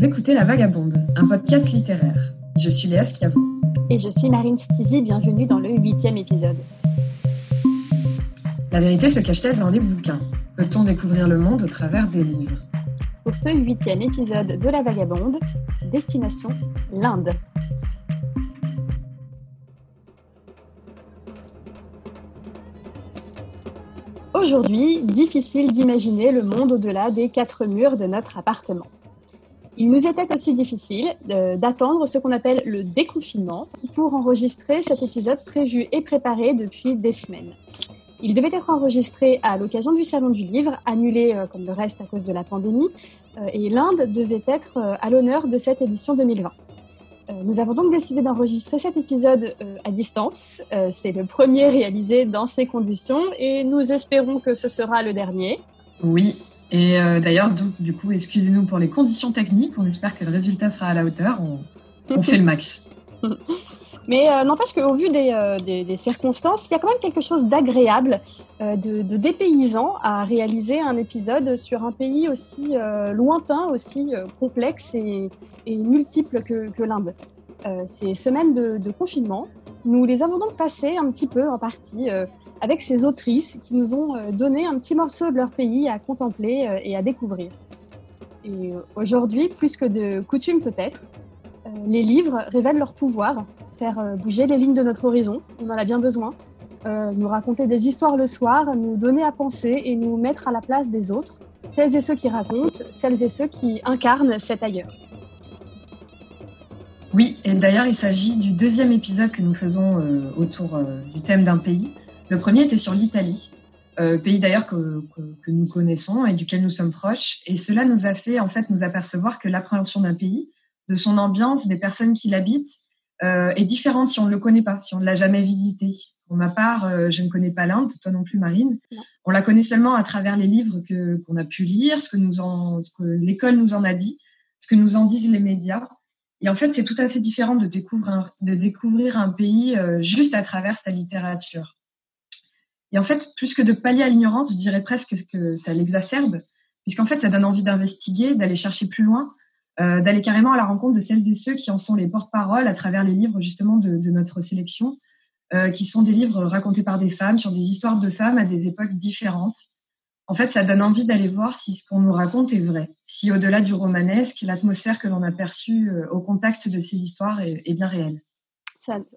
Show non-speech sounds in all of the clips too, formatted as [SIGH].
Vous écoutez La Vagabonde, un podcast littéraire. Je suis Léa Schiavo. Et je suis Marine Stizy, bienvenue dans le huitième épisode. La vérité se cache-t-elle dans les bouquins? Peut-on découvrir le monde au travers des livres? Pour ce huitième épisode de La Vagabonde, destination l'Inde. Aujourd'hui, difficile d'imaginer le monde au-delà des quatre murs de notre appartement. Il nous était aussi difficile euh, d'attendre ce qu'on appelle le déconfinement pour enregistrer cet épisode prévu et préparé depuis des semaines. Il devait être enregistré à l'occasion du Salon du Livre, annulé euh, comme le reste à cause de la pandémie, euh, et l'Inde devait être à l'honneur de cette édition 2020. Nous avons donc décidé d'enregistrer cet épisode à distance. C'est le premier réalisé dans ces conditions et nous espérons que ce sera le dernier. Oui, et euh, d'ailleurs, du coup, excusez-nous pour les conditions techniques. On espère que le résultat sera à la hauteur. On, fait le max. [LAUGHS] Mais euh, n'empêche qu'au vu euh, des, circonstances, il y a quand même quelque chose d'agréable, de, dépaysant à réaliser un épisode sur un pays aussi lointain, aussi complexe et, multiple que, l'Inde. ces semaines de, confinement, nous les avons donc passées un petit peu en partie avec ces autrices qui nous ont euh, donné un petit morceau de leur pays à contempler euh, et à découvrir. Et euh, aujourd'hui, plus que de coutume peut-être, les livres révèlent leur pouvoir, faire bouger les lignes de notre horizon, on en a bien besoin, nous raconter des histoires le soir, nous donner à penser et nous mettre à la place des autres, celles et ceux qui racontent, celles et ceux qui incarnent cet ailleurs. Oui, et d'ailleurs il s'agit du deuxième épisode que nous faisons autour du thème d'un pays. Le premier était sur l'Italie, euh, pays d'ailleurs que, nous connaissons et duquel nous sommes proches. Et cela nous a fait en fait nous apercevoir que l'appréhension d'un pays, de son ambiance, des personnes qui l'habitent, euh, est différente si on ne le connaît pas, si on ne l'a jamais visité. Pour ma part, euh, je ne connais pas l'Inde, toi non plus, Marine. On la connaît seulement à travers les livres que qu'on a pu lire, ce que nous en, ce que l'école nous en a dit, ce que nous en disent les médias. Et en fait, c'est tout à fait différent de découvrir de découvrir un pays juste à travers sa littérature. Et en fait, plus que de pallier à l'ignorance, je dirais presque que ça l'exacerbe, puisqu'en fait, ça donne envie d'investiguer, d'aller chercher plus loin, euh, d'aller carrément à la rencontre de celles et ceux qui en sont les porte-parole à travers les livres justement de, notre sélection, euh, qui sont des livres racontés par des femmes sur des histoires de femmes à des époques différentes. En fait, ça donne envie d'aller voir si ce qu'on nous raconte est vrai, si au-delà du romanesque, l'atmosphère que l'on a perçue euh, au contact de ces histoires est, bien réelle.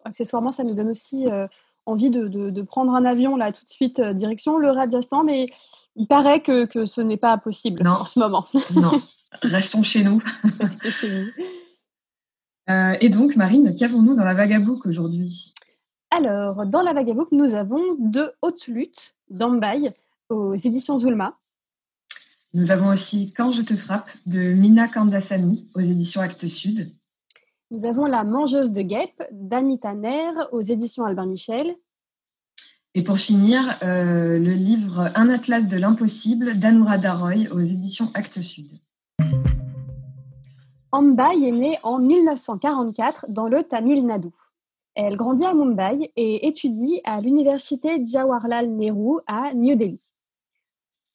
Accessoirement, ça nous donne aussi envie de, prendre un avion là tout de suite euh, direction le Rajasthan, mais il paraît que, ce n'est pas possible en ce moment. [LAUGHS] non, restons chez nous. Restons chez nous. Euh, et donc, Marine, qu'avons-nous dans la Vagabook aujourd'hui? Alors, dans la Vagabook, nous avons deux hautes luttes d'Ambaï aux éditions Zulma. Nous avons aussi Quand je te frappe de Mina Kandasamy aux éditions Actes Sud. Nous avons La mangeuse de guêpes d'Anita Nair aux éditions Albin Michel. Et pour finir, euh, le livre Un atlas de l'impossible d'Anourada Roy aux éditions Actes Sud. Ambai est née en 1944 dans le Tamil Nadu. Elle grandit à Mumbai et étudie à l'université Jawaharlal Nehru à New Delhi.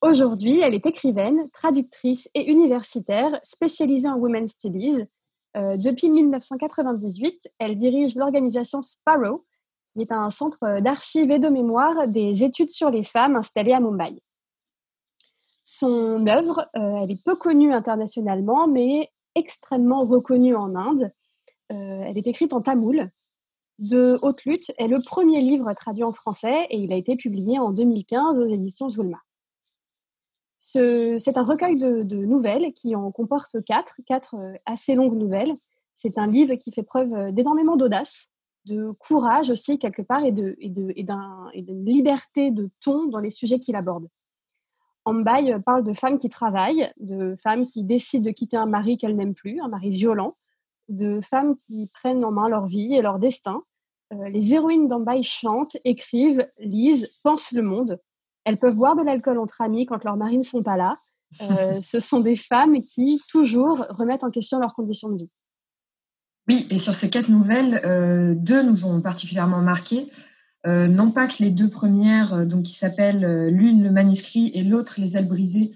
Aujourd'hui, elle est écrivaine, traductrice et universitaire spécialisée en Women's Studies euh, depuis 1998, elle dirige l'organisation Sparrow, qui est un centre d'archives et de mémoire des études sur les femmes installé à Mumbai. Son œuvre, euh, elle est peu connue internationalement, mais extrêmement reconnue en Inde. Euh, elle est écrite en tamoul. De haute lutte est le premier livre traduit en français et il a été publié en 2015 aux éditions Zulma. C'est un recueil de, nouvelles qui en comporte quatre, quatre euh, assez longues nouvelles. C'est un livre qui fait preuve euh, d'énormément d'audace, de courage aussi quelque part et d'une liberté de ton dans les sujets qu'il aborde. Ambaï parle de femmes qui travaillent, de femmes qui décident de quitter un mari qu'elles n'aiment plus, un mari violent, de femmes qui prennent en main leur vie et leur destin. Euh, les héroïnes d'Ambaï chantent, écrivent, lisent, pensent le monde. Elles peuvent boire de l'alcool entre amis quand leurs maris ne sont pas là. Euh, [LAUGHS] ce sont des femmes qui, toujours, remettent en question leurs conditions de vie. Oui, et sur ces quatre nouvelles, euh, deux nous ont particulièrement marquées. Euh, non pas que les deux premières, donc qui s'appellent l'une le manuscrit et l'autre les ailes brisées,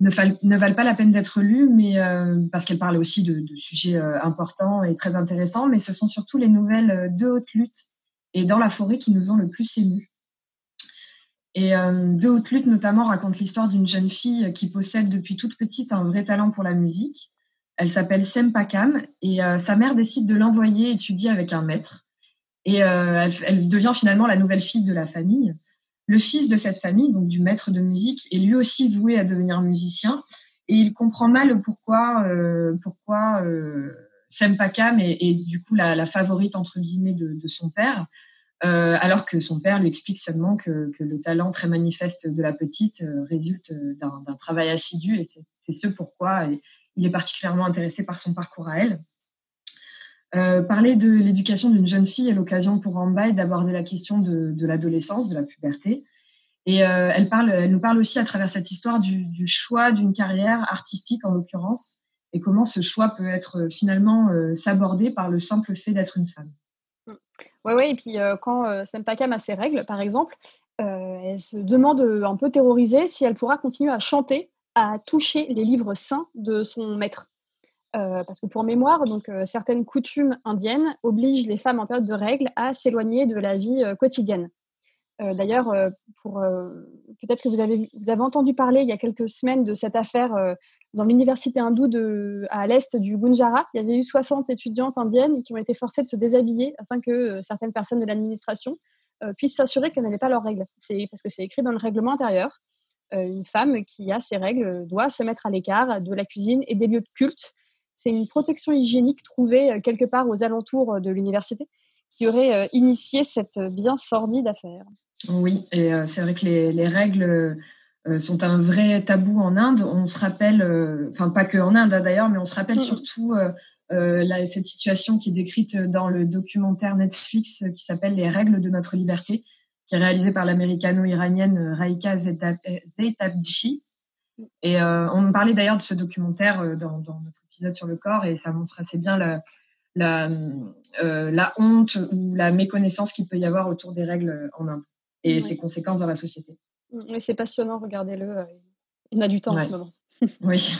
ne, valent pas la peine d'être lues, mais parce qu'elles parlent aussi de, sujets importants et très intéressants. Mais ce sont surtout les nouvelles de haute lutte et dans la forêt qui nous ont le plus émus. Et de haute lutte notamment raconte l'histoire d'une jeune fille qui possède depuis toute petite un vrai talent pour la musique. Elle s'appelle Sempakam et sa mère décide de l'envoyer étudier avec un maître. Et elle, devient finalement la nouvelle fille de la famille. Le fils de cette famille, donc du maître de musique, est lui aussi voué à devenir musicien et il comprend mal pourquoi, euh, pourquoi euh, Sempakam est, du coup la, favorite entre guillemets de, son père, euh, alors que son père lui explique seulement que, le talent très manifeste de la petite euh, résulte d'un travail assidu et c'est ce pourquoi il est particulièrement intéressé par son parcours à elle. Euh, parler de l'éducation d'une jeune fille est l'occasion pour Ambaï d'aborder la question de, l'adolescence, de la puberté. Et euh, elle, nous parle aussi à travers cette histoire du, choix d'une carrière artistique en l'occurrence et comment ce choix peut être euh, finalement s'aborder par le simple fait d'être une femme. Oui, et puis quand euh, Sempakam a ses règles, par exemple, elle se demande un peu terrorisée si elle pourra continuer à chanter, à toucher les livres saints de son maître. Euh, parce que pour mémoire, euh, certaines coutumes indiennes obligent les femmes en période de règles à s'éloigner de la vie euh. D'ailleurs, pour peut-être que vous avez, entendu parler il y a quelques semaines de cette affaire dans l'université hindoue à l'est du Gunjara. Il y avait eu 60 étudiantes indiennes qui ont été forcées de se déshabiller afin que certaines personnes de l'administration puissent s'assurer qu'elles n'avaient pas leurs règles. C'est parce que c'est écrit dans le règlement intérieur. une femme qui a ses règles doit se mettre à l'écart de la cuisine et des lieux de culte c'est une protection hygiénique trouvée euh, quelque part aux alentours euh, de l'université qui aurait euh, initié cette bien sordide affaire. Oui, et c'est vrai que les, règles sont un vrai tabou en Inde. On se rappelle, enfin pas que en Inde hein, d'ailleurs, mais on se rappelle mm. surtout cette situation qui est décrite dans le documentaire Netflix qui s'appelle Les règles de notre liberté, qui est réalisé par l'américano-iranienne Raika Zaitabji et euh, on parlait d'ailleurs de ce documentaire euh, dans, notre épisode sur le corps et ça montre assez bien la, la, euh, la honte ou la méconnaissance qu'il peut y avoir autour des règles en Inde et ses conséquences dans la société. Mm, oui, c'est passionnant, regardez-le. Il a du temps en ce moment. [LAUGHS] [LAUGHS] oui.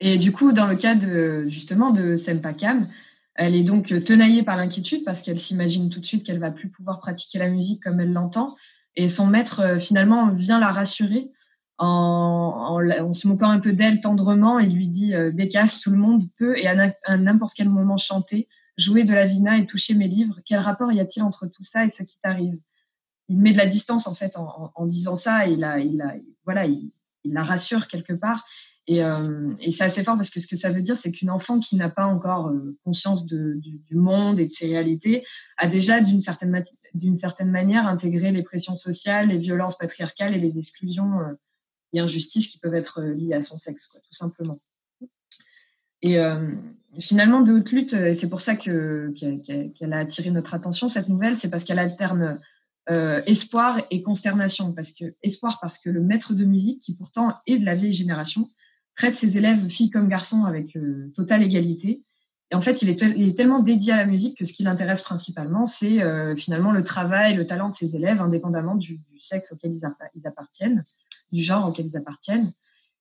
Et du coup, dans le cas de, justement de Sempakam, elle est donc tenaillée par l'inquiétude parce qu'elle s'imagine tout de suite qu'elle va plus pouvoir pratiquer la musique comme elle l'entend et son maître, euh, finalement, vient la rassurer en, se moquant un peu d'elle tendrement et lui dit euh, Bécasse, tout le monde peut et à n'importe quel moment chanter, jouer de la vina et toucher mes livres. Quel rapport y a-t-il entre tout ça et ce qui t'arrive? Il met de la distance en fait en, disant ça et il, a, il, voilà, il, la rassure quelque part. Et, euh, et c'est assez fort parce que ce que ça veut dire, c'est qu'une enfant qui n'a pas encore euh, conscience du, monde et de ses réalités a déjà d'une certaine, manière intégré les pressions sociales, les violences patriarcales et les exclusions euh, et injustices qui peuvent être liées à son sexe, tout simplement. Et finalement, de haute lutte, et c'est pour ça que, qu'elle a attiré notre attention, cette nouvelle, c'est parce qu'elle alterne euh, espoir et consternation. Parce que, espoir parce que le maître de musique, qui pourtant est de la vieille génération, traite ses élèves, filles comme garçons, avec euh, totale égalité. Et en fait, il est, tellement dédié à la musique que ce qui l'intéresse principalement, c'est euh, finalement le travail, le talent de ses élèves, indépendamment du, sexe auquel ils, appartiennent, du genre auquel ils appartiennent.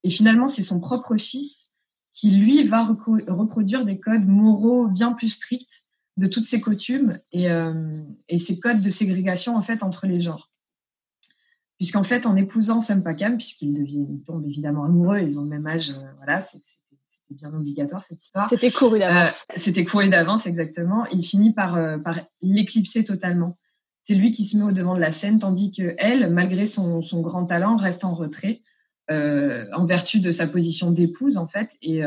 Et finalement, c'est son propre fils qui, lui, va reproduire des codes moraux bien plus stricts de toutes ces coutumes et, euh, et, ces codes de ségrégation en fait entre les genres. Puisqu'en fait, en épousant Sempakam, puisqu'ils tombent évidemment amoureux, ils ont le même âge, euh, voilà, c'était bien obligatoire cette histoire. C'était couru d'avance. Euh, c'était couru d'avance, exactement. Il finit par, par l'éclipser totalement. C'est lui qui se met au devant de la scène, tandis que elle, malgré son, son grand talent, reste en retrait en vertu de sa position d'épouse, en fait. Et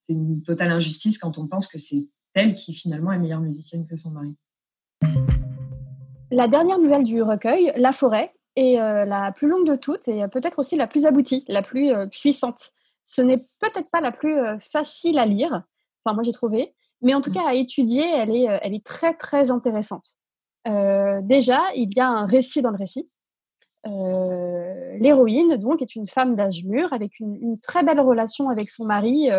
c'est une totale injustice quand on pense que c'est elle qui finalement est meilleure musicienne que son mari. La dernière nouvelle du recueil, La forêt, est euh, la plus longue de toutes et peut-être aussi la plus aboutie, la plus euh, puissante. Ce n'est peut-être pas la plus euh, facile à lire, enfin moi j'ai trouvé, mais en tout cas à étudier, elle est très très intéressante. déjà, il y a un récit dans le récit. L'héroïne, donc, est une femme d'âge mûr avec une, une, très belle relation avec son mari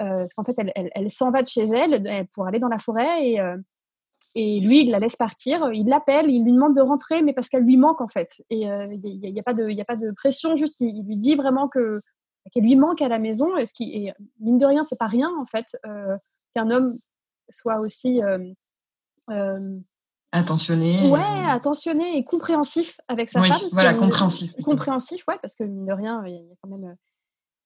euh, parce qu'en fait, elle, elle, s'en va de chez elle pour aller dans la forêt et, euh, Et lui, il la laisse partir, il l'appelle, il lui demande de rentrer, mais parce qu'elle lui manque en fait. Et il n'y a, pas de, a pas de pression, juste il, lui dit vraiment que qu'elle lui manque à la maison. Et, ce qui, et mine de rien, c'est pas rien en fait qu'un homme soit aussi attentionné. Ouais, attentionné et compréhensif avec sa femme. Voilà, compréhensif. Compréhensif, ouais, parce que mine de rien, il y a quand même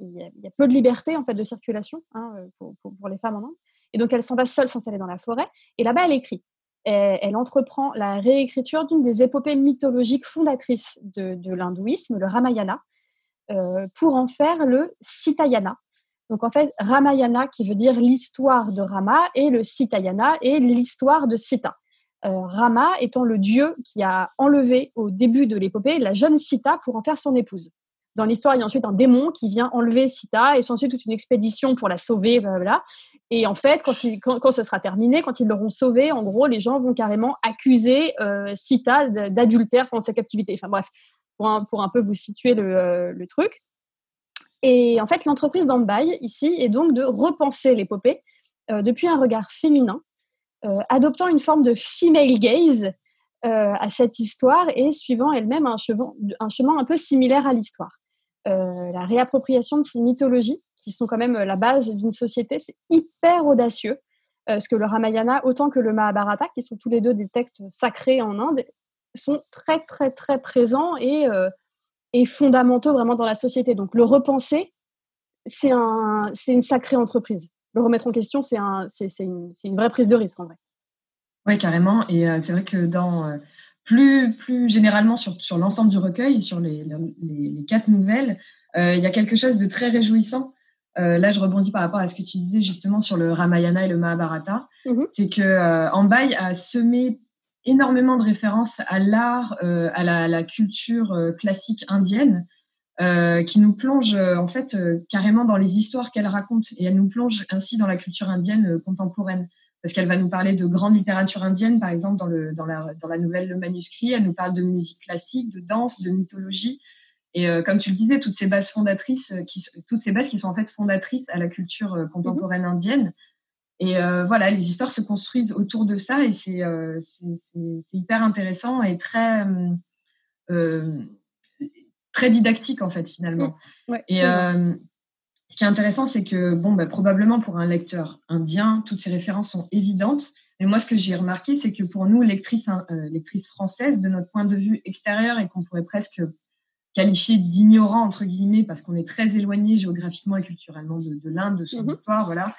il y, a, peu de liberté en fait de circulation hein, pour, pour, les femmes en Inde. Et donc elle s'en va seule s'installer dans la forêt. Et là-bas, elle écrit. elle entreprend la réécriture d'une des épopées mythologiques fondatrices de, de l'hindouisme, le Ramayana, euh, pour en faire le Sitayana. Donc en fait, Ramayana qui veut dire l'histoire de Rama et le Sitayana est l'histoire de Sita. Euh, Rama étant le dieu qui a enlevé au début de l'épopée la jeune Sita pour en faire son épouse. Dans l'histoire, il y a ensuite un démon qui vient enlever Sita et ensuite toute une expédition pour la sauver. Et en fait, quand, quand, ce sera terminé, quand ils l'auront sauvée, en gros, les gens vont carrément accuser euh, Sita d'adultère pendant sa captivité. Enfin bref, pour un, pour un peu vous situer le, euh, truc. Et en fait, l'entreprise d'Ambaï, ici, est donc de repenser l'épopée depuis un regard féminin, adoptant une forme de female gaze à cette histoire et suivant elle-même un, un, chemin un peu similaire à l'histoire. la réappropriation de ces mythologies, qui sont quand même la base d'une société, c'est hyper audacieux. parce que le Ramayana, autant que le Mahabharata, qui sont tous les deux des textes sacrés en Inde, sont très, très, très présents et, euh, et fondamentaux vraiment dans la société. Donc, le repenser, c'est un, une sacrée entreprise. Le remettre en question, c'est un, une, une, vraie prise de risque, en vrai. Oui, carrément. Et euh, c'est vrai que dans, euh, plus, plus généralement sur, sur l'ensemble du recueil, sur les, les, quatre nouvelles, il y a quelque chose de très réjouissant. là, je rebondis par rapport à ce que tu disais justement sur le Ramayana et le Mahabharata. Mm-hmm. C'est que Ambaï a semé énormément de références à l'art, euh, à la, culture euh, classique indienne, euh, qui nous plonge en fait carrément dans les histoires qu'elle raconte. Et elle nous plonge ainsi dans la culture indienne contemporaine. Parce qu'elle va nous parler de grande littérature indienne par exemple dans, le, dans, la, dans la nouvelle Le Manuscrit, elle nous parle de musique classique, de danse, de mythologie. Et comme tu le disais, toutes ces bases fondatrices, qui, toutes ces bases qui sont en fait fondatrices à la culture contemporaine indienne, et euh, voilà, les histoires se construisent autour de ça. Et c'est euh, hyper intéressant et très, euh, très didactique en fait finalement. Mmh. et ce qui est intéressant, c'est que bon, bah, probablement pour un lecteur indien, toutes ces références sont évidentes. Mais moi, ce que j'ai remarqué, c'est que pour nous, lectrices, hein, lectrices françaises, de notre point de vue extérieur et qu'on pourrait presque qualifier d'ignorant entre guillemets parce qu'on est très éloigné géographiquement et culturellement de, de l'Inde, de son mmh histoire, voilà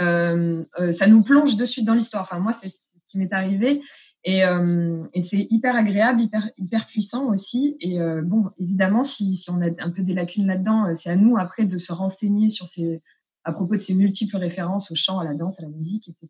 euh, euh, ça nous plonge de suite dans l'histoire. Enfin, moi, c'est ce qui m'est arrivé. Et, euh, et c'est hyper agréable, hyper, hyper puissant aussi. Et bon, évidemment, si, si, on a un peu des lacunes là-dedans, c'est à nous après de se renseigner sur ces, à propos de ces multiples références au chant, à la danse, à la musique, etc.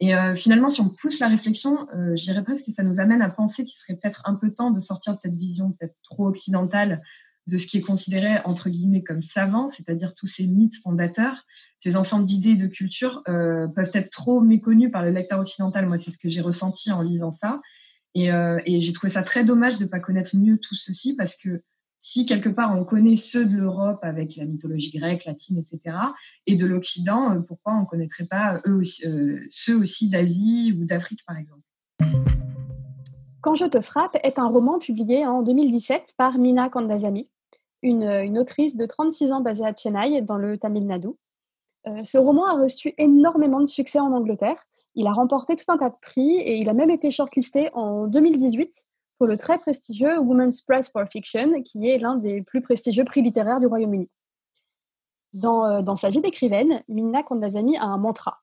Et finalement, si on pousse la réflexion, euh, je dirais presque que ça nous amène à penser qu'il serait peut-être un peu temps de sortir de cette vision peut-être trop occidentale de ce qui est considéré entre guillemets comme savant, c'est-à-dire tous ces mythes fondateurs, ces ensembles d'idées et de cultures euh, peuvent être trop méconnus par le lecteur occidental. Moi, c'est ce que j'ai ressenti en lisant ça, et, euh, j'ai trouvé ça très dommage de ne pas connaître mieux tout ceci parce que si quelque part on connaît ceux de l'Europe avec la mythologie grecque, latine, etc., et de l'Occident, euh, pourquoi on ne connaîtrait pas eux aussi, ceux aussi d'Asie ou d'Afrique, par exemple? Quand je te frappe est un roman publié en 2017 par Mina Kandasamy, une, autrice de 36 ans basée à Chennai, dans le Tamil Nadu. Euh, ce roman a reçu énormément de succès en Angleterre. Il a remporté tout un tas de prix et il a même été shortlisté en 2018 pour le très prestigieux Women's Prize for Fiction, qui est l'un des plus prestigieux prix littéraires du Royaume-Uni. Dans, euh, sa vie d'écrivaine, Minna Kandasamy a un mantra,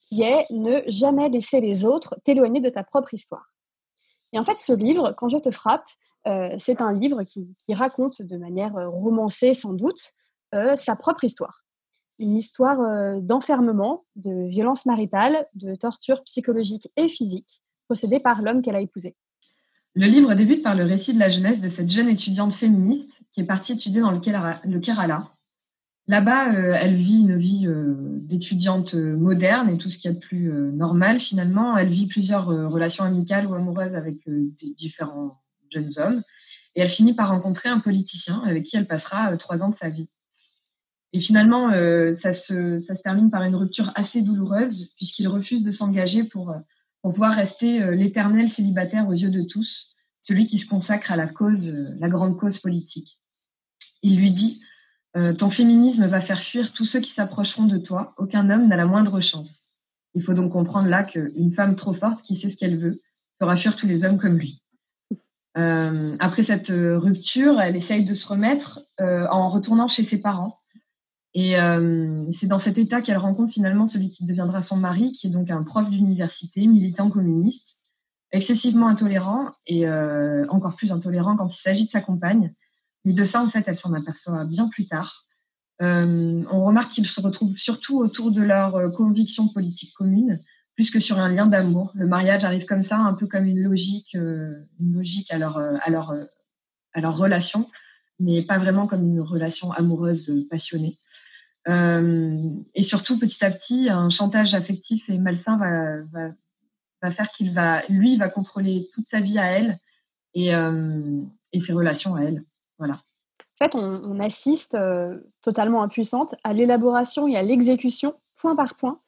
qui est ne jamais laisser les autres t'éloigner de ta propre histoire. Et en fait, ce livre, Quand je te frappe, euh, c'est un livre qui, raconte de manière euh, romancée sans doute euh, sa propre histoire. Une histoire d'enfermement, de violence maritale, de torture psychologique et physique procédée par l'homme qu'elle a épousé. Le livre débute par le récit de la jeunesse de cette jeune étudiante féministe qui est partie étudier dans le Kerala. Là-bas, elle vit une vie d'étudiante moderne et tout ce qu'il y a de plus normal finalement. Elle vit plusieurs relations amicales ou amoureuses avec différents jeunes hommes. Et elle finit par rencontrer un politicien avec qui elle passera euh, trois ans de sa vie. Et finalement, euh, ça, se, termine par une rupture assez douloureuse puisqu'il refuse de s'engager pour, euh, pour pouvoir rester l'éternel célibataire aux yeux de tous, celui qui se consacre à la cause, la grande cause politique. Il lui dit Ton féminisme va faire fuir tous ceux qui s'approcheront de toi. Aucun homme n'a la moindre chance. Il faut donc comprendre là qu'une femme trop forte qui sait ce qu'elle veut fera fuir tous les hommes comme lui. Euh, après cette euh, rupture, elle essaye de se remettre euh, en retournant chez ses parents. Et c'est dans cet état qu'elle rencontre finalement celui qui deviendra son mari, qui est donc un prof d'université, militant communiste, excessivement intolérant et encore plus intolérant quand il s'agit de sa compagne. Mais de ça, en fait, elle s'en aperçoit bien plus tard. on remarque qu'ils se retrouvent surtout autour de leurs convictions politiques communes, plus que sur un lien d'amour. Le mariage arrive comme ça, un peu comme une logique, euh, une logique à leur, euh, à, leur, euh, à leur relation, mais pas vraiment comme une relation amoureuse passionnée. et surtout, petit à petit, un chantage affectif et malsain va, faire qu'il va, lui, va contrôler toute sa vie à elle et, et ses relations à elle. Voilà. En fait, on assiste totalement impuissante à l'élaboration et à l'exécution, point par point,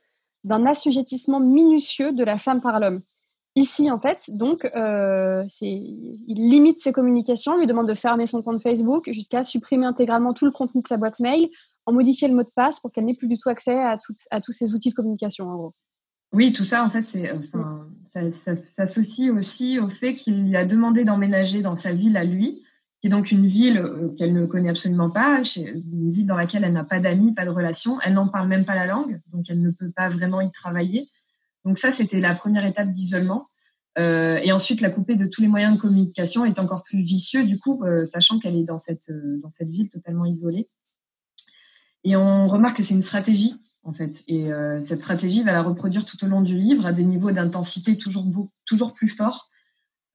d'un assujettissement minutieux de la femme par l'homme. Ici, en fait, donc, euh, il limite ses communications, lui demande de fermer son compte Facebook jusqu'à supprimer intégralement tout le contenu de sa boîte mail, en modifier le mot de passe pour qu'elle n'ait plus du tout accès à, à tous ces outils de communication, en gros. Oui, tout ça, en fait, c'est, enfin, ça, ça s'associe aussi au fait qu'il lui a demandé d'emménager dans sa ville à lui, qui est donc une ville euh, qu'elle ne connaît absolument pas, une ville dans laquelle elle n'a pas d'amis, pas de relations, elle n'en parle même pas la langue, donc elle ne peut pas vraiment y travailler. Donc ça, c'était la première étape d'isolement. Euh, et ensuite, la couper de tous les moyens de communication est encore plus vicieux, du coup, euh, sachant qu'elle est dans cette, ville totalement isolée. Et on remarque que c'est une stratégie, en fait. Et cette stratégie va la reproduire tout au long du livre à des niveaux d'intensité toujours, toujours plus forts.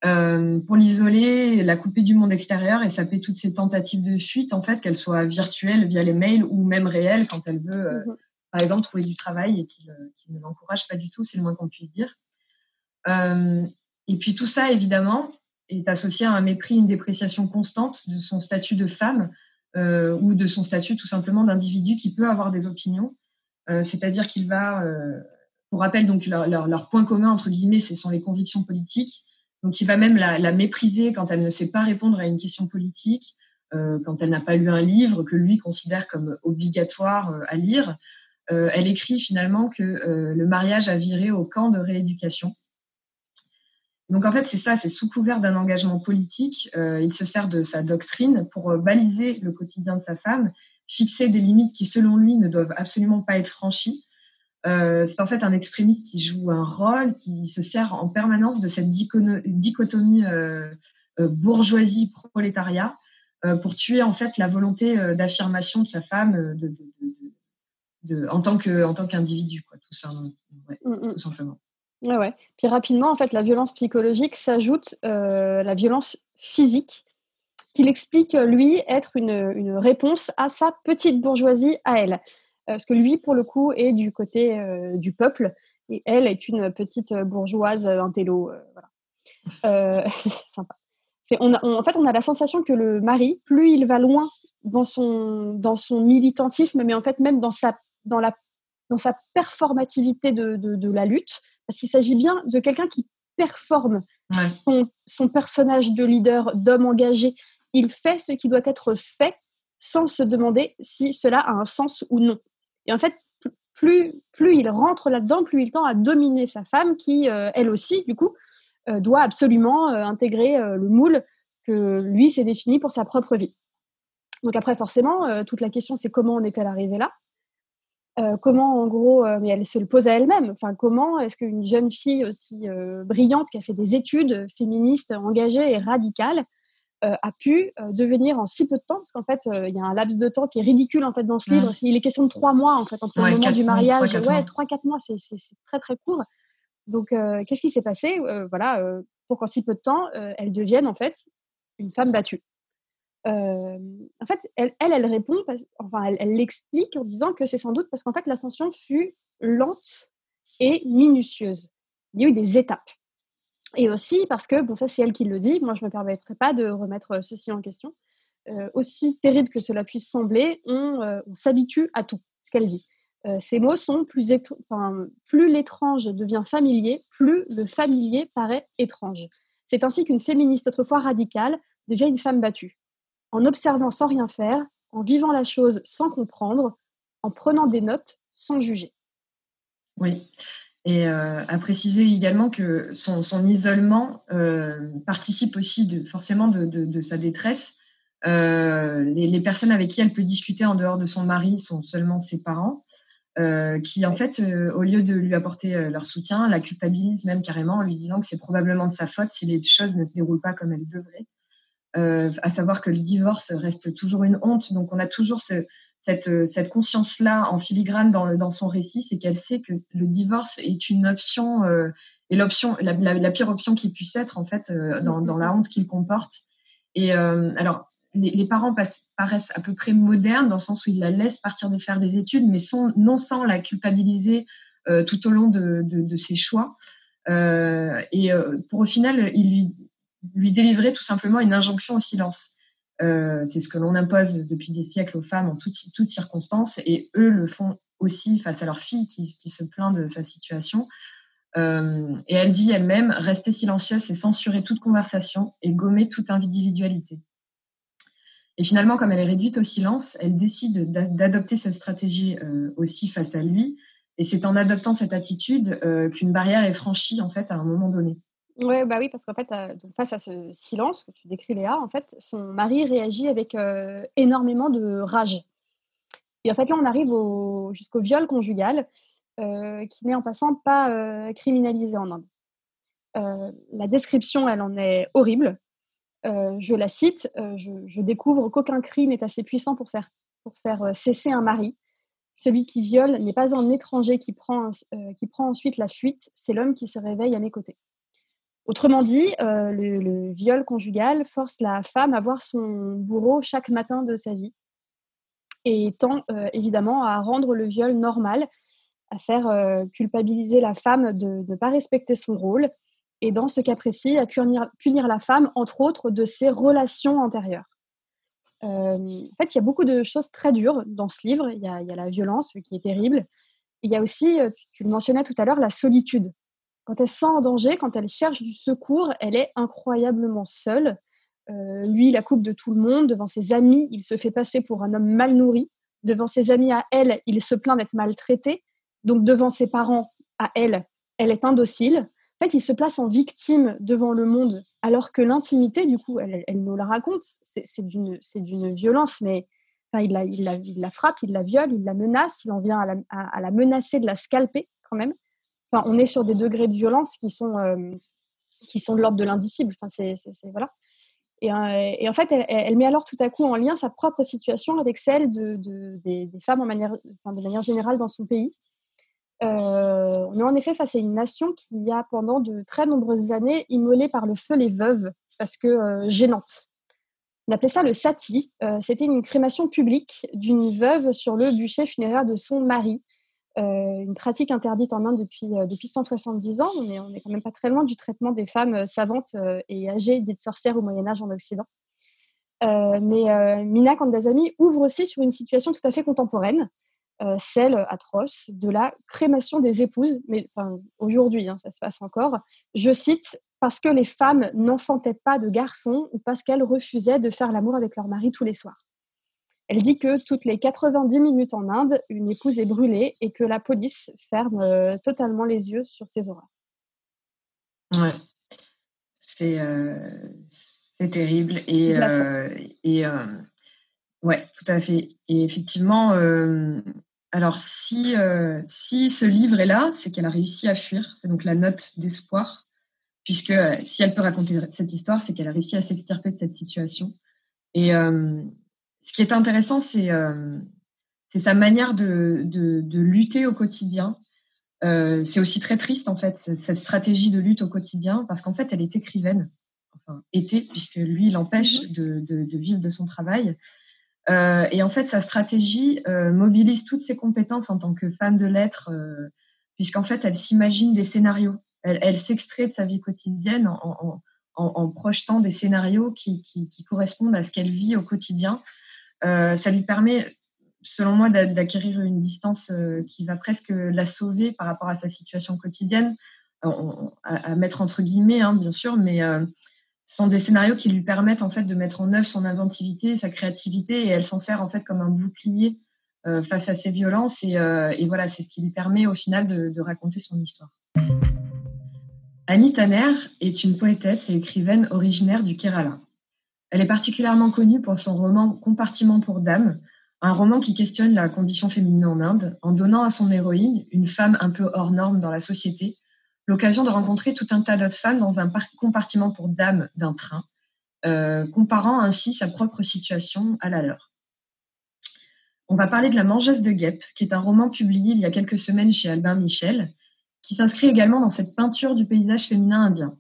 Euh, pour l'isoler, la couper du monde extérieur et saper toutes ces tentatives de fuite, en fait, qu'elles soient virtuelles via les mails ou même réelles quand elle veut, euh, mhm. par exemple, trouver du travail et qui, ne l'encourage pas du tout, c'est le moins qu'on puisse dire. Euh, et puis tout ça, évidemment, est associé à un mépris, une dépréciation constante de son statut de femme ou de son statut tout simplement d'individu qui peut avoir des opinions. C'est-à-dire qu'il va, pour rappel, donc leur, leur, point commun entre guillemets, ce sont les convictions politiques. Donc, il va même la, mépriser quand elle ne sait pas répondre à une question politique, euh, quand elle n'a pas lu un livre que lui considère comme obligatoire euh, à lire. Euh, elle écrit finalement que le mariage a viré au camp de rééducation. Donc en fait, c'est ça, c'est sous couvert d'un engagement politique, il se sert de sa doctrine pour baliser le quotidien de sa femme, fixer des limites qui, selon lui, ne doivent absolument pas être franchies, euh, c'est en fait un extrémiste qui joue un rôle, qui se sert en permanence de cette dichotomie euh, euh, bourgeoisie-prolétariat pour tuer en fait la volonté d'affirmation de sa femme de, en tant que en tant qu'individu, quoi, tout, ça, mm, mm. tout simplement. Ouais, ouais. Puis rapidement, en fait, la violence psychologique s'ajoute la violence physique qu'il explique, lui, être une, une, réponse à sa petite bourgeoisie à elle. Euh, parce que lui, pour le coup, est du côté euh, du peuple et elle est une petite bourgeoise intello. Euh, voilà. [LAUGHS] sympa. en fait, on a la sensation que le mari, plus il va loin dans son, dans son militantisme, mais en fait même dans sa, dans la, dans sa performativité de, de, la lutte, parce qu'il s'agit bien de quelqu'un qui performe son, son, personnage de leader, d'homme engagé. Il fait ce qui doit être fait sans se demander si cela a un sens ou non. Et en fait, plus, il rentre là-dedans, plus il tend à dominer sa femme qui, euh, elle aussi, du coup, euh, doit absolument euh, intégrer le moule que lui s'est défini pour sa propre vie. Donc après, forcément, toute la question, c'est comment en est-elle arrivée là? Comment, en gros, mais elle se le pose à elle-même. Enfin, comment est-ce qu'une jeune fille aussi brillante, qui a fait des études féministes engagées et radicales, euh, a pu euh, devenir en si peu de temps, parce qu'en fait, euh, il y a un laps de temps qui est ridicule en fait dans ce livre. Il est question de trois mois en fait entre le moment du mariage, ouais, trois quatre mois, c'est très très court. Donc, qu'est-ce qui s'est passé? Voilà, pour qu'en si peu de temps, elle devienne en fait une femme battue. en fait, elle, elle, répond, enfin, elle l'explique en disant que c'est sans doute parce qu'en fait, l'ascension fut lente et minutieuse. Il y a eu des étapes. Et aussi parce que, bon, ça c'est elle qui le dit, moi je ne me permettrai pas de remettre euh, ceci en question. Euh, aussi terrible que cela puisse sembler, on, euh, on s'habitue à tout, ce qu'elle dit. ces mots sont plus, enfin, plus l'étrange devient familier, plus le familier paraît étrange. C'est ainsi qu'une féministe autrefois radicale devient une femme battue. En observant sans rien faire, en vivant la chose sans comprendre, en prenant des notes sans juger. Oui. Et euh, à préciser également que son, isolement euh, participe aussi de, forcément de, sa détresse. Euh, les, personnes avec qui elle peut discuter en dehors de son mari sont seulement ses parents, qui en fait, au lieu de lui apporter leur soutien, la culpabilisent même carrément en lui disant que c'est probablement de sa faute si les choses ne se déroulent pas comme elles devraient. à savoir que le divorce reste toujours une honte. Donc on a toujours ce, euh, cette, conscience-là en filigrane dans, son récit, c'est qu'elle sait que le divorce est une option, euh, et l'option, la, pire option qui puisse être en fait euh, dans, la honte qu'il comporte. Et alors, les, parents paraissent à peu près modernes dans le sens où ils la laissent partir de faire des études, mais non sans la culpabiliser tout au long de, ses choix. et pour au final, il lui, lui tout simplement une injonction au silence. Euh, c'est ce que l'on impose depuis des siècles aux femmes en toutes, circonstances, et eux le font aussi face à leur fille qui, se plaint de sa situation. Euh, et elle dit elle-même rester silencieuse, c'est censurer toute conversation et gommer toute individualité. Et finalement, comme elle est réduite au silence, elle décide d'adopter cette stratégie euh, aussi face à lui. Et c'est en adoptant cette attitude qu'une barrière est franchie en fait à un moment donné. Bah oui, parce qu'en fait, euh, face à ce silence que tu décris, Léa, en fait, son mari réagit avec euh, énormément de rage. Et en fait, là, on arrive jusqu'au viol conjugal, euh, qui n'est en passant pas criminalisé en Inde. la description, elle en est horrible. je la cite je, découvre qu'aucun cri n'est assez puissant pour faire, pour faire cesser un mari. Celui qui viole n'est pas un étranger qui prend, qui prend ensuite la fuite, c'est l'homme qui se réveille à mes côtés. Autrement dit, euh, le, viol conjugal force la femme à voir son bourreau chaque matin de sa vie et tend euh, évidemment à rendre le viol normal, à faire euh, culpabiliser la femme de ne pas respecter son rôle et dans ce cas précis, à punir, la femme, entre autres, de ses relations antérieures. en fait, il y a beaucoup de choses très dures dans ce livre. Il y a, il y a la violence qui est terrible. Il y a aussi, tu le mentionnais tout à l'heure, la solitude. Quand elle se sent en danger, quand elle cherche du secours, elle est incroyablement seule. Euh, lui, la coupe de tout le monde. Devant ses amis, il se fait passer pour un homme mal nourri. Devant ses amis à elle, il se plaint d'être maltraité. Donc devant ses parents à elle, elle est indocile. En fait, il se place en victime devant le monde, alors que l'intimité, du coup, elle, nous la raconte, c'est d'une violence, mais il, la, il, la, frappe, il la viole, il la menace, il en vient à la menacer de la scalper quand même on est sur des degrés de violence qui sont, euh, qui sont de l'ordre de l'indicible. Enfin, voilà. Et, euh, et, en fait, elle, met alors tout à coup en lien sa propre situation avec celle de, des, femmes en manière, de manière générale dans son pays. Euh, on est en effet face à une nation qui a pendant de très nombreuses années immolé par le feu les veuves parce que gênantes. On appelait ça le sati. C'était une crémation publique d'une veuve sur le bûcher funéraire de son mari. Euh, une pratique interdite en Inde depuis, euh, depuis 170 ans. On on est quand même pas très loin du traitement des femmes euh, savantes et âgées dites sorcières au Moyen Âge en Occident. mais Mina Kandasamy ouvre aussi sur une situation tout à fait contemporaine, celle atroce de la crémation des épouses. Mais aujourd'hui, hein, ça se passe encore. Je cite parce que les femmes n'enfantaient pas de garçons ou parce qu'elles refusaient de faire l'amour avec leur mari tous les soirs. Elle dit que toutes les 90 minutes en Inde, une épouse est brûlée et que la police ferme euh, totalement les yeux sur ces horreurs. Ouais, c'est euh, terrible et euh, et ouais, tout à fait. Et effectivement, alors si si ce livre est là, c'est qu'elle a réussi à fuir. C'est donc la note d'espoir, puisque si elle peut raconter cette histoire, c'est qu'elle a réussi à s'extirper de cette situation. Et ce qui est intéressant, c'est euh, sa manière de, de, lutter au quotidien. Euh, c'est aussi très triste, en fait, cette stratégie de lutte au quotidien, parce qu'en fait, elle est écrivaine. Enfin, était, puisque lui, il empêche mhm. de, de, vivre de son travail. Euh, et en fait, sa stratégie mobilise toutes ses compétences en tant que femme de lettres, puisqu'en fait, elle s'imagine des scénarios. Elle, s'extrait de sa vie quotidienne en, en, en, projetant des scénarios qui, qui, qui correspondent à ce qu'elle vit au quotidien. Euh, ça lui permet selon moi, d'acquérir une distance qui va presque la sauver par rapport à sa situation quotidienne, à, mettre entre guillemets, hein, bien sûr, mais ce sont des scénarios qui lui permettent en fait de mettre en œuvre son inventivité, sa créativité, et elle s'en sert en fait comme un bouclier face à ces violences. Et, voilà, c'est ce qui lui permet au final de raconter son histoire. Annie Tanner est une poétesse et écrivaine originaire du Kerala. Elle est particulièrement connue pour son roman Compartiment pour dames, un roman qui questionne la condition féminine en Inde en donnant à son héroïne, une femme un peu hors norme dans la société, l'occasion de rencontrer tout un tas d'autres femmes dans un compartiment pour dames d'un train, euh, comparant ainsi sa propre situation à la leur. On va parler de La Mangeuse de guêpes, qui est un roman publié il y a quelques semaines chez Albin Michel, qui s'inscrit également dans cette peinture du paysage féminin indien.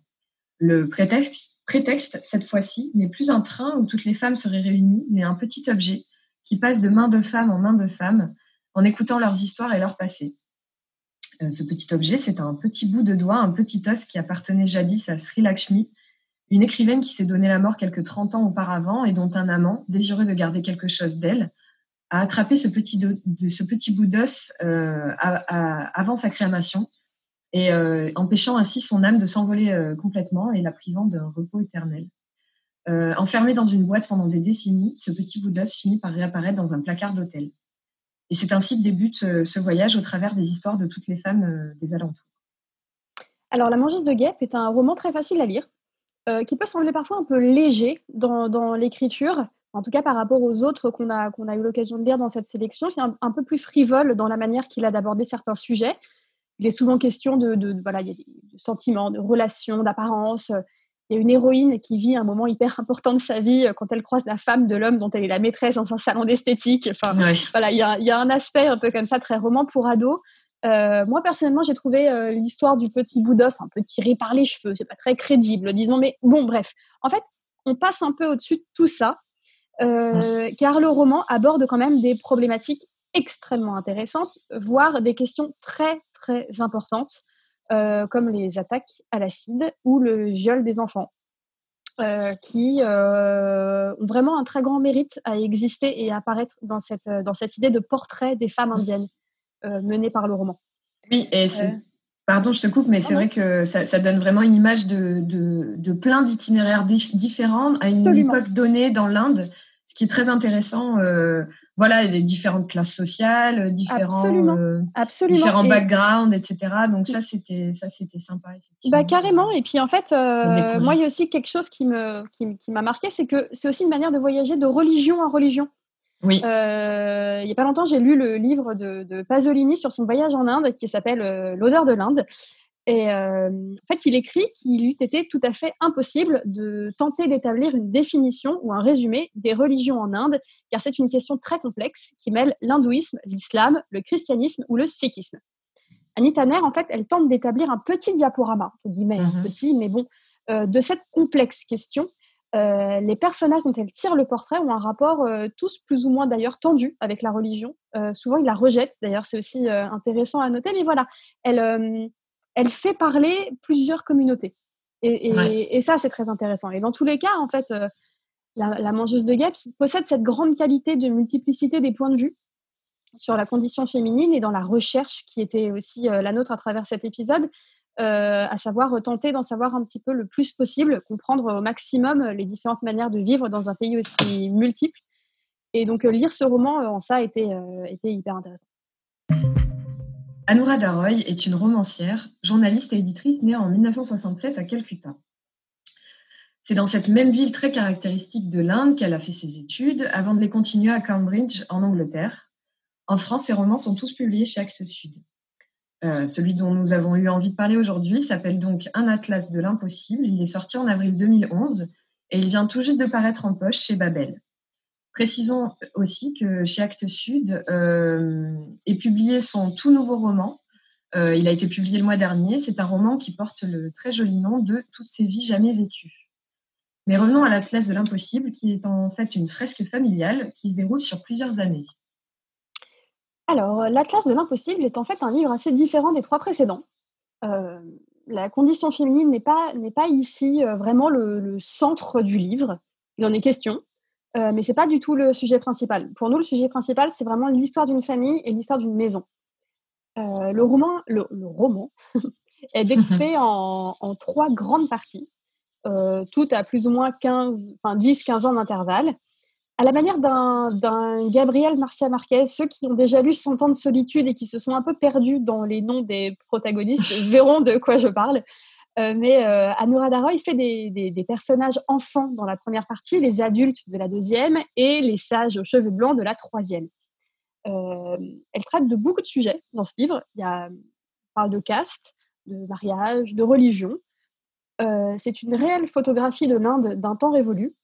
Le prétexte, prétexte cette fois-ci, n'est plus un train où toutes les femmes seraient réunies, mais un petit objet qui passe de main de femme en main de femme en écoutant leurs histoires et leur passé. Euh, ce petit objet, c'est un petit bout de doigt, un petit os qui appartenait jadis à Sri Lakshmi, une écrivaine qui s'est donné la mort quelques 30 ans auparavant et dont un amant, désireux de garder quelque chose d'elle, a attrapé ce petit, bout d'os euh, avant sa crémation et euh, empêchant ainsi son âme de s'envoler euh, complètement et la privant d'un repos éternel. Euh, enfermé dans une boîte pendant des décennies, ce petit bout d'os finit par réapparaître dans un placard d'hôtel. Et c'est ainsi que débute ce voyage au travers des histoires de toutes les femmes des alentours. Alors, La mangeuse de guêpe est un roman très facile à lire, qui peut sembler parfois un peu léger dans, l'écriture, en tout cas par rapport aux autres qu'on a eu l'occasion de lire dans cette sélection, qui est un peu plus frivole dans la manière qu'il a d'aborder certains sujets il est souvent question de, voilà, il y a des, sentiments, de relations, d'apparence. Il y a une héroïne qui vit un moment hyper important de sa vie quand elle croise la femme de l'homme dont elle est la maîtresse dans un salon d'esthétique. Enfin, voilà, il y, a, il y, a, un aspect un peu comme ça, très roman pour ado. Euh, moi, personnellement, j'ai trouvé euh, l'histoire du petit bout d'os un peu tiré par les cheveux. C'est pas très crédible, disons. Mais bon, bref. En fait, on passe un peu au-dessus de tout ça, euh, car le roman aborde quand même des problématiques extrêmement intéressantes, voire des questions très, très importantes, euh, comme les attaques à l'acide ou le viol des enfants, euh, qui euh, ont vraiment un très grand mérite à exister et à apparaître dans cette, dans cette idée de portrait des femmes indiennes menée par le roman. Oui, et Pardon, je te coupe, mais c'est vrai que ça, donne vraiment une image de, de, plein d'itinéraires différents à une époque donnée dans l'Inde, ce qui est très intéressant voilà, les différentes classes sociales, différents, absolument, euh, absolument. différents backgrounds, etc. Donc ça, c'était ça, c'était sympa. Bah carrément. Et puis en fait, euh, moi, il y a aussi quelque chose qui me qui, m'a marqué, c'est que c'est aussi une manière de voyager de religion en religion. Oui. Euh, il y a pas longtemps, j'ai lu le livre de, de, Pasolini sur son voyage en Inde, qui s'appelle L'odeur de l'Inde. Et euh, en fait, il écrit qu'il eût été tout à fait impossible de tenter d'établir une définition ou un résumé des religions en Inde, car c'est une question très complexe qui mêle l'hindouisme, l'islam, le christianisme ou le sikhisme. Anita Nair, en fait, elle tente d'établir un petit diaporama, guillemets, mhm. petit, mais bon, euh, de cette complexe question. Euh, les personnages dont elle tire le portrait ont un rapport tous plus ou moins d'ailleurs tendu avec la religion. souvent, ils la rejettent. D'ailleurs, c'est aussi intéressant à noter. Mais voilà, elle, elle fait parler plusieurs communautés. Et, ça, c'est très intéressant. Et dans tous les cas, en fait, euh, la, mangeuse de guêpes possède cette grande qualité de multiplicité des points de vue sur la condition féminine et dans la recherche qui était aussi euh, la nôtre à travers cet épisode, euh, à savoir tenter d'en savoir un petit peu le plus possible, comprendre au maximum les différentes manières de vivre dans un pays aussi multiple. Et donc lire ce roman en ça était, était hyper intéressant. Anoura Daroy est une romancière, journaliste et éditrice née en 1967 à Calcutta. C'est dans cette même ville très caractéristique de l'Inde qu'elle a fait ses études avant de les continuer à Cambridge, en Angleterre. En France, ses romans sont tous publiés chez Actes Sud. Euh, celui dont nous avons eu envie de parler aujourd'hui s'appelle donc Un atlas de l'impossible. Il est sorti en avril 2011 et il vient tout juste de paraître en poche chez Babel. Précisons aussi que chez Actes Sud euh, est publié son tout nouveau roman. Euh, il a été publié le mois dernier. C'est un roman qui porte le très joli nom de Toutes ces vies jamais vécues. Mais revenons à l'Atlas de l'impossible, qui est en fait une fresque familiale qui se déroule sur plusieurs années. Alors, l'Atlas de l'impossible est en fait un livre assez différent des trois précédents. Euh, la condition féminine n'est pas, pas ici vraiment le, le, centre du livre. Il en est question, euh, mais c'est pas du tout le sujet principal. Pour nous, le sujet principal, c'est vraiment l'histoire d'une famille et l'histoire d'une maison. Euh, le roman, le, roman [LAUGHS] est découpé [LAUGHS] en, trois grandes parties, euh, toutes à plus ou moins 15, enfin 10-15 ans d'intervalle, à la manière d'un Gabriel Marcia Marquez. Ceux qui ont déjà lu Cent ans de solitude et qui se sont un peu perdus dans les noms des protagonistes [LAUGHS] verront de quoi je parle. Euh, mais euh, Anuradhara, il fait des, personnages enfants dans la première partie, les adultes de la deuxième et les sages aux cheveux blancs de la troisième. Euh, elle traite de beaucoup de sujets dans ce livre. Il y a, parle de caste, de mariage, de religion. c'est une réelle photographie de l'Inde d'un temps révolu.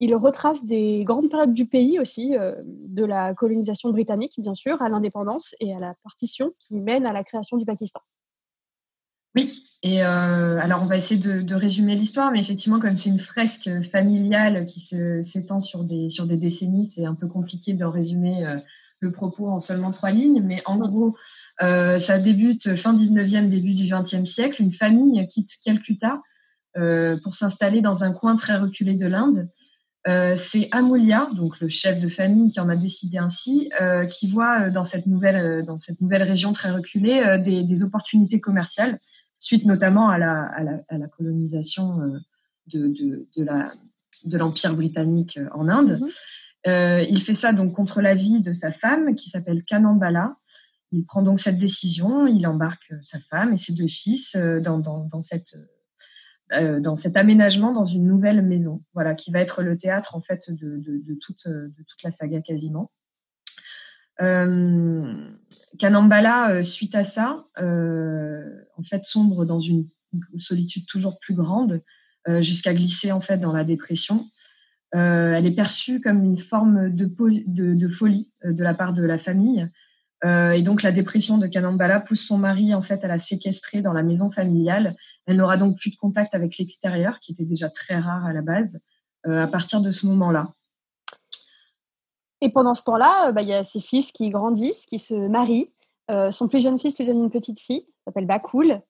Il retrace des grandes périodes du pays aussi, de la colonisation britannique, bien sûr, à l'indépendance et à la partition qui mène à la création du Pakistan. Oui, et euh, alors on va essayer de, résumer l'histoire, mais effectivement, comme c'est une fresque familiale qui s'étend sur des, sur des décennies, c'est un peu compliqué d'en résumer euh, le propos en seulement trois lignes. Mais en gros, euh, ça débute fin 19e, début du 20e siècle. Une famille quitte Calcutta pour s'installer dans un coin très reculé de l'Inde. c'est Amulya, donc le chef de famille, qui en a décidé ainsi, qui voit dans cette nouvelle, dans cette nouvelle région très reculée des opportunités commerciales suite notamment à la, à la, à la colonisation euh, de, de, de, la, de l'Empire britannique euh, en Inde. Mhm. Euh, il fait ça donc contre l'avis de sa femme qui s'appelle Kanambala. Il prend donc cette décision, il embarque sa femme et ses deux fils dans, dans, dans cette, euh, dans cet aménagement dans une nouvelle maison, voilà, qui va être le théâtre en fait de, de, de toute, de toute la saga quasiment. Euh, Kanambala, euh, suite à ça, euh, en fait, sombre dans une solitude toujours plus grande, euh, jusqu'à glisser en fait dans la dépression. elle est perçue comme une forme de, folie de la part de la famille. et donc la dépression de Kanambala pousse son mari en fait à la séquestrer dans la maison familiale. Elle n'aura donc plus de contact avec l'extérieur, qui était déjà très rare à la base, à partir de ce moment-là. Et pendant ce temps-là, euh, bah, il y a ses fils qui grandissent, qui se marient. Euh, son plus jeune fils lui donne une petite fille, s'appelle Bakoul.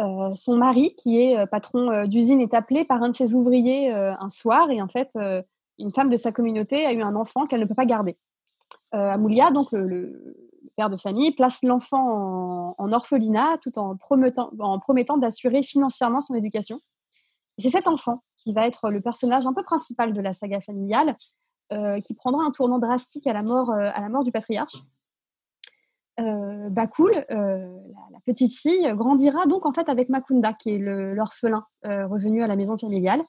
Euh, son mari, qui est patron d'usine, est appelé par un de ses ouvriers un soir et en fait, une femme de sa communauté a eu un enfant qu'elle ne peut pas garder. Amoulia, donc le, père de famille, place l'enfant en, orphelinat tout en promettant, en promettant d'assurer financièrement son éducation. Et c'est cet enfant qui va être le personnage un peu principal de la saga familiale, qui prendra un tournant drastique à la mort, euh, à la mort du patriarche. Euh, Bakul, la, petite fille, grandira donc en fait avec Makunda, qui est l'orphelin revenu à la maison familiale.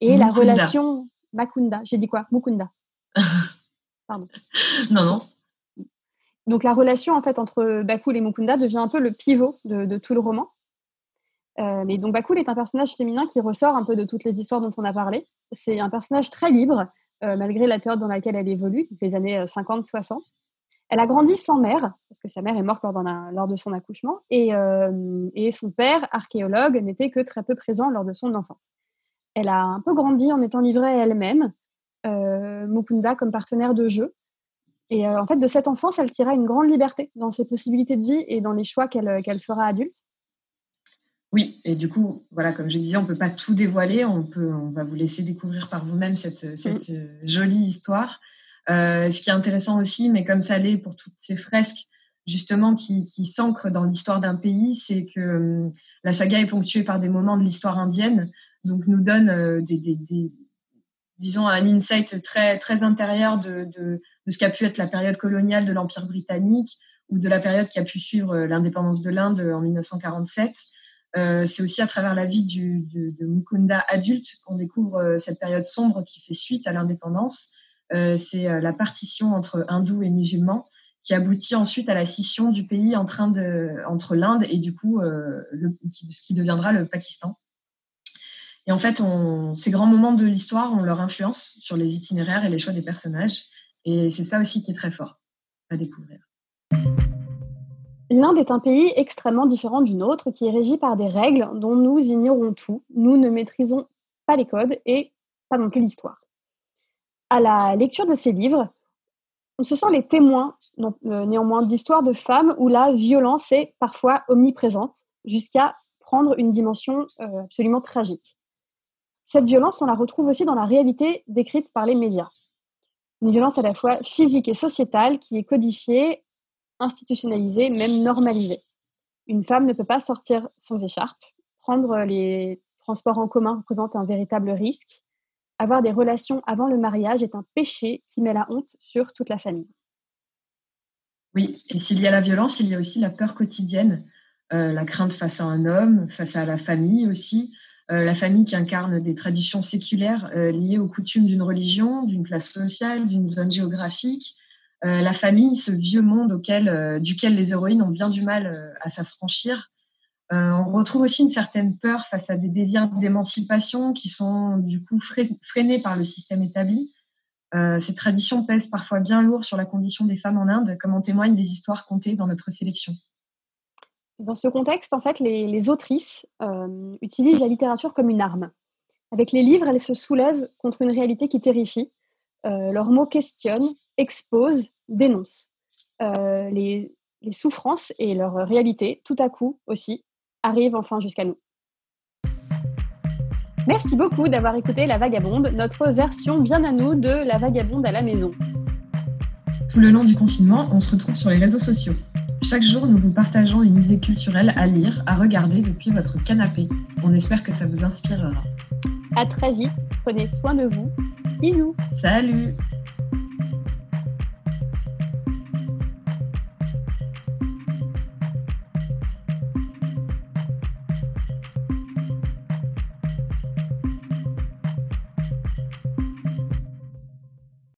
Et la relation Makunda, j'ai dit quoi? Mukunda. [LAUGHS] Pardon. non, non. Donc la relation en fait entre Bakul et Mukunda devient un peu le pivot de, tout le roman. mais donc Bakul est un personnage féminin qui ressort un peu de toutes les histoires dont on a parlé. C'est un personnage très libre, euh, malgré la période dans laquelle elle évolue, les années 50-60. Euh, elle a grandi sans mère, parce que sa mère est morte lors, de son accouchement, euh, et, son père, archéologue, n'était que très peu présent lors de son enfance. Elle a un peu grandi en étant livrée à elle-même, Mukunda comme partenaire de jeu. Et en fait, de cette enfance, elle tira une grande liberté dans ses possibilités de vie et dans les choix qu'elle fera adulte. Oui, et du coup, voilà, comme je disais, on ne peut pas tout dévoiler. On, peut, on va vous laisser découvrir par vous-même cette, cette mm. jolie histoire. Euh, ce qui est intéressant aussi, mais comme ça l'est pour toutes ces fresques, justement, qui, qui s'ancrent dans l'histoire d'un pays, c'est que hum, la saga est ponctuée par des moments de l'histoire indienne, donc nous donne euh, des, des, des, disons, un insight très, très intérieur de, de, de ce qu'a pu être la période coloniale de l'Empire britannique ou de la période qui a pu suivre euh, l'indépendance de l'Inde en 1947. Euh, c'est aussi à travers la vie de, Mukunda adulte qu'on découvre euh, cette période sombre qui fait suite à l'indépendance. Euh, c'est la partition entre hindous et musulmans qui aboutit ensuite à la scission du pays entre l'Inde et du coup le, ce qui deviendra le Pakistan. Et en fait, ces grands moments de l'histoire ont leur influence sur les itinéraires et les choix des personnages. Et c'est ça aussi qui est très fort à découvrir. L'Inde est un pays extrêmement différent du nôtre qui est régi par des règles dont nous ignorons tout. Nous ne maîtrisons pas les codes et pas non plus l'histoire. À la lecture de ces livres, on se sent les témoins euh, néanmoins d'histoires de femmes où la violence est parfois omniprésente jusqu'à prendre une dimension euh, absolument tragique. Cette violence, on la retrouve aussi dans la réalité décrite par les médias. Une violence à la fois physique et sociétale qui est codifiée, institutionnalisée, même normalisée. Une femme ne peut pas sortir sans écharpe. Prendre les transports en commun représente un véritable risque. Avoir des relations avant le mariage est un péché qui met la honte sur toute la famille. Oui, et s'il y a la violence, il y a aussi la peur quotidienne, euh, la crainte face à un homme, face à la famille aussi, euh, la famille qui incarne des traditions séculaires euh, liées aux coutumes d'une religion, d'une classe sociale, d'une zone géographique. La famille, ce vieux monde auquel, duquel les héroïnes ont bien du mal à s'affranchir. on retrouve aussi une certaine peur face à des désirs d'émancipation qui sont du coup freinés par le système établi. Euh, ces traditions pèsent parfois bien lourd sur la condition des femmes en Inde, comme en témoignent des histoires contées dans notre sélection. Dans ce contexte, en fait, les, autrices euh, utilisent la littérature comme une arme. Avec les livres, elles se soulèvent contre une réalité qui terrifie. Euh, leurs mots questionnent, exposent, dénoncent. les souffrances et leur réalité, tout à coup aussi, arrivent enfin jusqu'à nous. Merci beaucoup d'avoir écouté La Vagabonde, notre version bien à nous de La Vagabonde à la maison. Tout le long du confinement, on se retrouve sur les réseaux sociaux. Chaque jour, nous vous partageons une idée culturelle à lire, à regarder depuis votre canapé. On espère que ça vous inspirera. À très vite, prenez soin de vous. Bisous. Salut